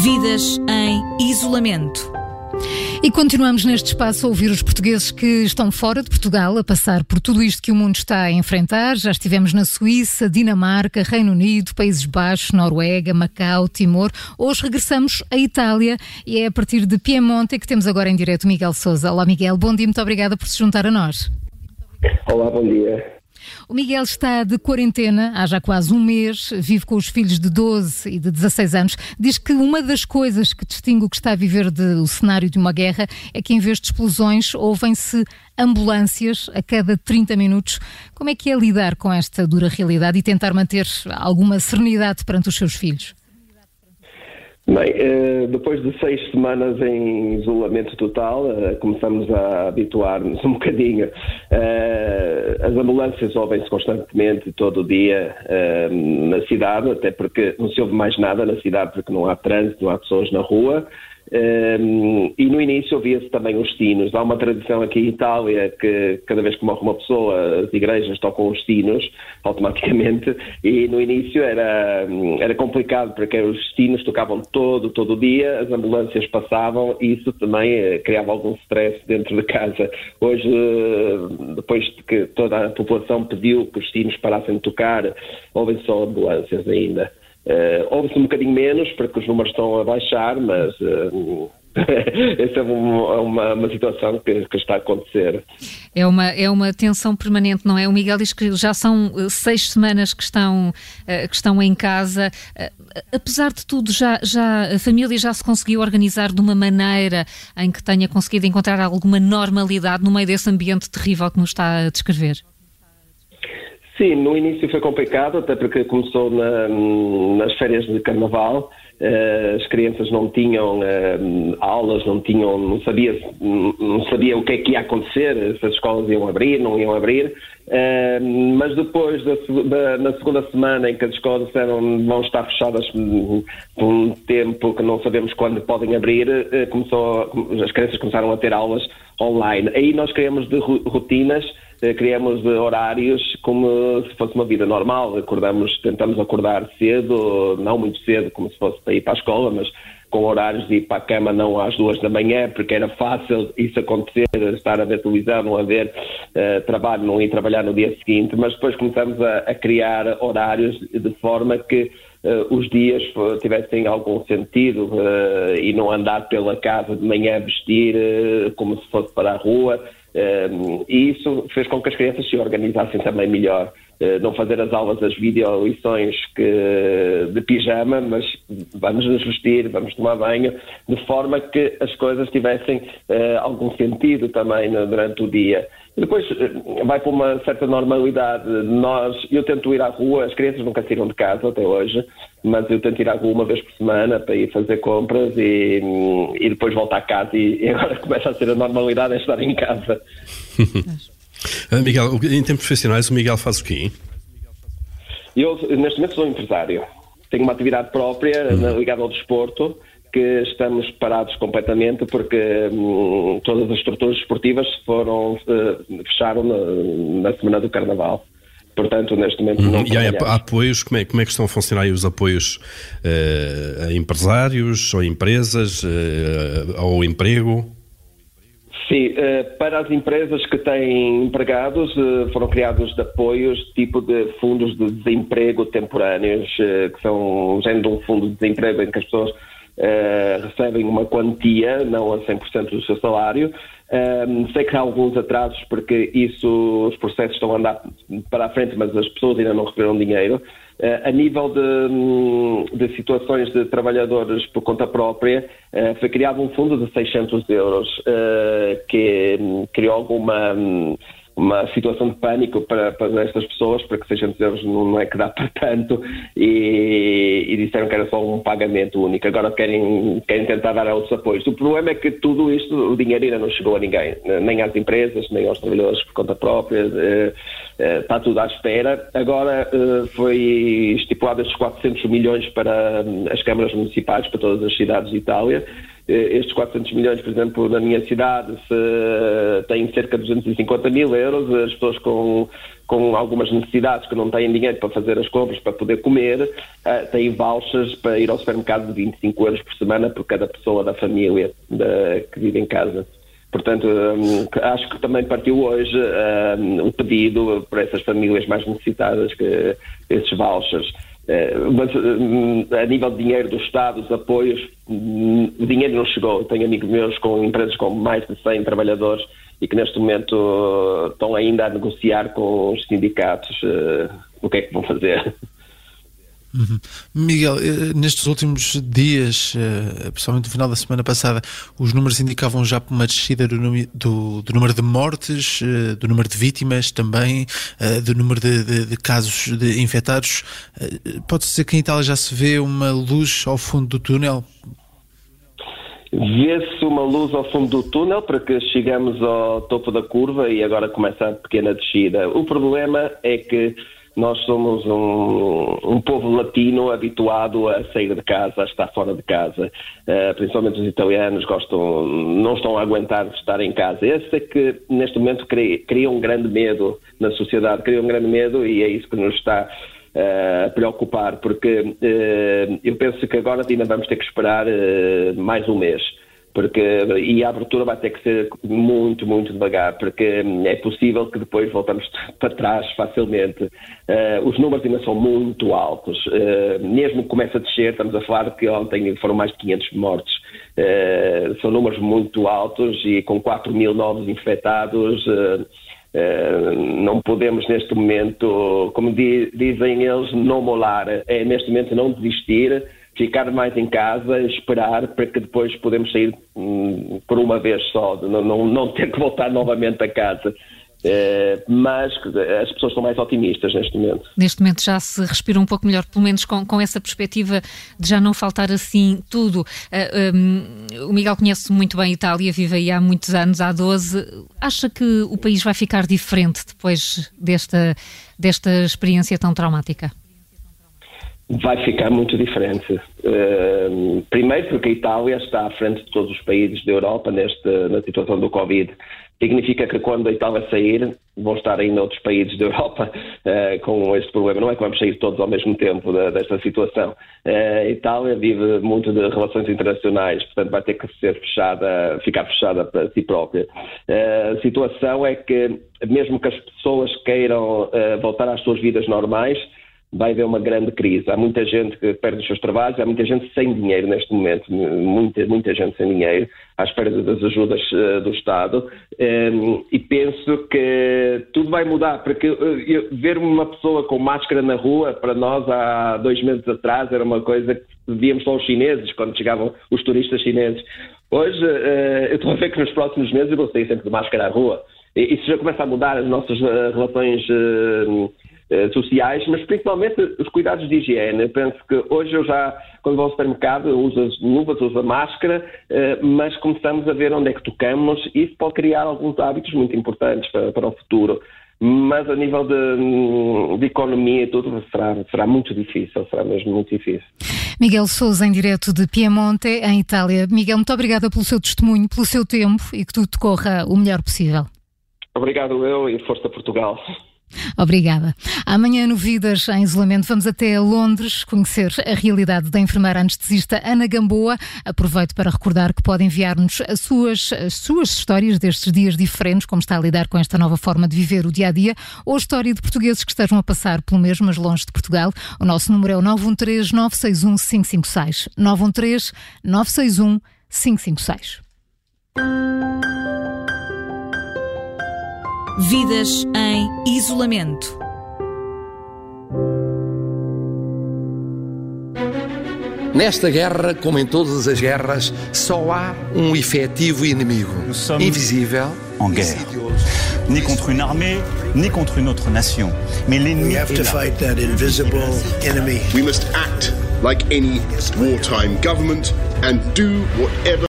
Vidas em isolamento. E continuamos neste espaço a ouvir os portugueses que estão fora de Portugal, a passar por tudo isto que o mundo está a enfrentar. Já estivemos na Suíça, Dinamarca, Reino Unido, Países Baixos, Noruega, Macau, Timor. Hoje regressamos à Itália e é a partir de Piemonte que temos agora em direto Miguel Souza. Olá Miguel, bom dia, muito obrigada por se juntar a nós. Olá, bom dia. O Miguel está de quarentena há já quase um mês, vive com os filhos de 12 e de 16 anos. Diz que uma das coisas que distingue o que está a viver do cenário de uma guerra é que, em vez de explosões, ouvem-se ambulâncias a cada 30 minutos. Como é que é lidar com esta dura realidade e tentar manter alguma serenidade perante os seus filhos? Bem, eh, depois de seis semanas em isolamento total, eh, começamos a habituar-nos um bocadinho. Eh, as ambulâncias ouvem-se constantemente, todo o dia, na cidade, até porque não se ouve mais nada na cidade, porque não há trânsito, não há pessoas na rua. Um, e no início ouvia-se também os sinos. Há uma tradição aqui em Itália que cada vez que morre uma pessoa, as igrejas tocam os sinos automaticamente. E no início era, era complicado porque os sinos tocavam todo, todo o dia, as ambulâncias passavam e isso também eh, criava algum stress dentro de casa. Hoje, eh, depois de que toda a população pediu que os sinos parassem de tocar, ouvem só ambulâncias ainda. Uh, Ouve-se um bocadinho menos, porque os números estão a baixar, mas uh, essa é uma, uma, uma situação que, que, está a acontecer. É uma, é uma tensão permanente, não é? O Miguel diz que já são eh, seis semanas que estão, que estão em casa. apesar de tudo, já, já, a família já se conseguiu organizar de uma maneira em que tenha conseguido encontrar alguma normalidade no meio desse ambiente terrível que nos está a descrever? Sim, no início foi complicado, até porque começou na, nas férias de carnaval. Uh, as crianças não tinham uh, aulas, não tinham, não sabia, não sabia o que é que ia acontecer, se as escolas iam abrir, não iam abrir. Uh, mas depois da, na segunda semana em que as escolas disseram vão estar fechadas por um tempo que não sabemos quando podem abrir, começou, as crianças começaram a ter aulas online. Aí nós criamos de rotinas eh, criamos horários como se fosse uma vida normal. Acordamos, tentamos acordar cedo, não muito cedo, como se fosse para ir para a escola, mas com horários de ir para a cama não às duas da manhã, porque era fácil isso acontecer, estar a ver televisão, não haver uh, trabalho, não ir trabalhar no dia seguinte, mas depois começamos a, a criar horários de forma que uh, os dias tivessem algum sentido uh, e não andar pela casa de manhã vestir como se fosse para a rua. Um, e isso fez com que as crianças se organizassem também melhor. Uh, não fazer as aulas, as videolições que, de pijama, mas vamos nos vestir, vamos tomar banho, de forma que as coisas tivessem uh, algum sentido também no, durante o dia. Depois uh, vai para uma certa normalidade. Nós, eu tento ir à rua, as crianças nunca saíram de casa até hoje, mas eu tento ir à rua uma vez por semana para ir fazer compras e, e depois voltar a casa e, e agora começa a ser a normalidade é estar em casa. Ah, Miguel, em tempos profissionais o Miguel faz o quê? Eu neste momento sou empresário. Tenho uma atividade própria uhum. ligada ao desporto que estamos parados completamente porque hum, todas as estruturas esportivas foram uh, fecharam na, na semana do Carnaval. Portanto, neste momento não. E há apoios, como é, como é que estão a funcionar os apoios uh, a empresários, ou empresas, uh, ao emprego? Sim, uh, para as empresas que têm empregados, foram criados apoios tipo de fundos de desemprego temporâneos, que são um género de um fundo de desemprego em que as pessoas recebem uma quantia, não a 100% do seu salário, um, sei que há alguns atrasos porque isso, os processos estão a andar para a frente, mas as pessoas ainda não receberam dinheiro. Uh, a nível de, hum, de, situações de trabalhadores por conta própria, uh, foi criado um fundo de 600 euros uh, que um, criou alguma. Um, uma situação de pânico para, para estas pessoas, porque 600 euros não, é que dá para tanto, e, e, disseram que era só um pagamento único. Agora querem, querem tentar dar outros apoios. O problema é que tudo isto, o dinheiro ainda não chegou a ninguém, nem às empresas, nem aos trabalhadores por conta própria, eh, eh, está tudo à espera. Agora eh, foi estipulado estes 400 milhões para hum, as câmaras municipais, para todas as cidades de Itália, estes 400 milhões, por exemplo, na minha cidade, se, têm cerca de 250 mil euros, as pessoas com, com algumas necessidades que não têm dinheiro para fazer as compras, para poder comer, uh, têm vouchers para ir ao supermercado de 25 euros por semana por cada pessoa da família que vive em casa. Portanto, um, acho que também partiu hoje um, o pedido para essas famílias mais necessitadas que esses vouchers. Uh, mas um, a nível de dinheiro do Estado, os apoios, hum, o dinheiro não chegou. Tenho amigos meus com empresas com mais de 100 trabalhadores e que neste momento estão ainda a negociar com os sindicatos uh, o que é que vão fazer. Uhum. Miguel, eh, nestes últimos dias, eh, principalmente no final da semana passada, os números indicavam já uma descida do, do, do número de mortes, eh, do número de vítimas também, do número de, de, de casos de infectados. Pode-se dizer que em Itália já se vê uma luz ao fundo do túnel? Vê-se uma luz ao fundo do túnel para que chegamos ao topo da curva e agora começa a pequena descida. O problema é que nós somos um, um, povo latino habituado a sair de casa, a estar fora de casa. Uh, principalmente os italianos gostam, não estão a aguentar estar em casa. Esse é que neste momento cria, cria um grande medo na sociedade, cria um grande medo e é isso que nos está uh, a preocupar, porque uh, eu penso que agora ainda vamos ter que esperar mais um mês porque e a abertura vai ter que ser muito, muito devagar, porque hum, é possível que depois voltamos para trás facilmente. Uh, os números ainda são muito altos. Uh, mesmo que comece a descer, estamos a falar que ontem foram mais de 500 mortes. Uh, são números muito altos e com 4 mil novos infectados. não podemos neste momento, como dizem eles, não molar, é neste momento não desistir, ficar mais em casa, esperar para que depois podemos sair hum, por uma vez só, não, não, não, ter que voltar novamente a casa. Uh, mas as pessoas estão mais otimistas neste momento. Neste momento já se respira um pouco melhor, pelo menos com, com essa perspectiva de já não faltar assim tudo. Uh, eh, um, o Miguel conhece muito bem a Itália, vive aí há muitos anos, há 12. Acha que o país vai ficar diferente depois desta, desta experiência tão traumática? Vai ficar muito diferente. Uh, primeiro porque a Itália está à frente de todos os países da Europa neste, na situação do Covid. Significa que quando a Itália sair, vão estar ainda outros países da Europa uh, com este problema. Não é que vamos sair todos ao mesmo tempo da, desta situação. Uh, a Itália vive muito de relações internacionais, portanto vai ter que ser fechada, ficar fechada para si própria. Uh, a situação é que, mesmo que as pessoas queiram voltar às suas vidas normais, vai haver uma grande crise. Há muita gente que perde os seus trabalhos, há muita gente sem dinheiro neste momento, muita, muita gente sem dinheiro, à espera das ajudas uh, do Estado, ehm, e penso que tudo vai mudar, porque uh, ver uma pessoa com máscara na rua, para nós há dois meses atrás, era uma coisa que víamos só os chineses, quando chegavam os turistas chineses. Hoje, uh, eu estou a ver que nos próximos meses eu vou sair sempre de máscara à rua. Isso já começa a mudar as nossas relações eh, sociais, mas principalmente os cuidados de higiene. Eu penso que hoje eu já, quando vou ao supermercado, uso as luvas, uso a máscara, eh, mas começamos a ver onde é que tocamos e isso pode criar alguns hábitos muito importantes para, para o futuro. Mas a nível de, de, economia e tudo será, será muito difícil, será mesmo muito difícil. Miguel Souza, em direto de Piemonte, em Itália. Miguel, muito obrigada pelo seu testemunho, pelo seu tempo e que tudo corra o melhor possível. Obrigado eu e Força Portugal. Obrigada. Amanhã, no Vidas em Isolamento, vamos até Londres conhecer a realidade da enfermeira anestesista Ana Gamboa. Aproveito para recordar que pode enviar-nos as suas, as suas histórias destes dias diferentes, como está a lidar com esta nova forma de viver o dia a dia, ou história de portugueses que estejam a passar pelo mesmo, mas longe de Portugal. O nosso número é o 913 961 556. 913 961 556. Vidas em isolamento. Nesta guerra, como em todas as guerras, só há um efetivo inimigo. Invisível. En guerre. Ni contre une armée, ni contre une autre nation. Mais l'ennemi est là. fight that invisible enemy. We must act like any wartime government and do whatever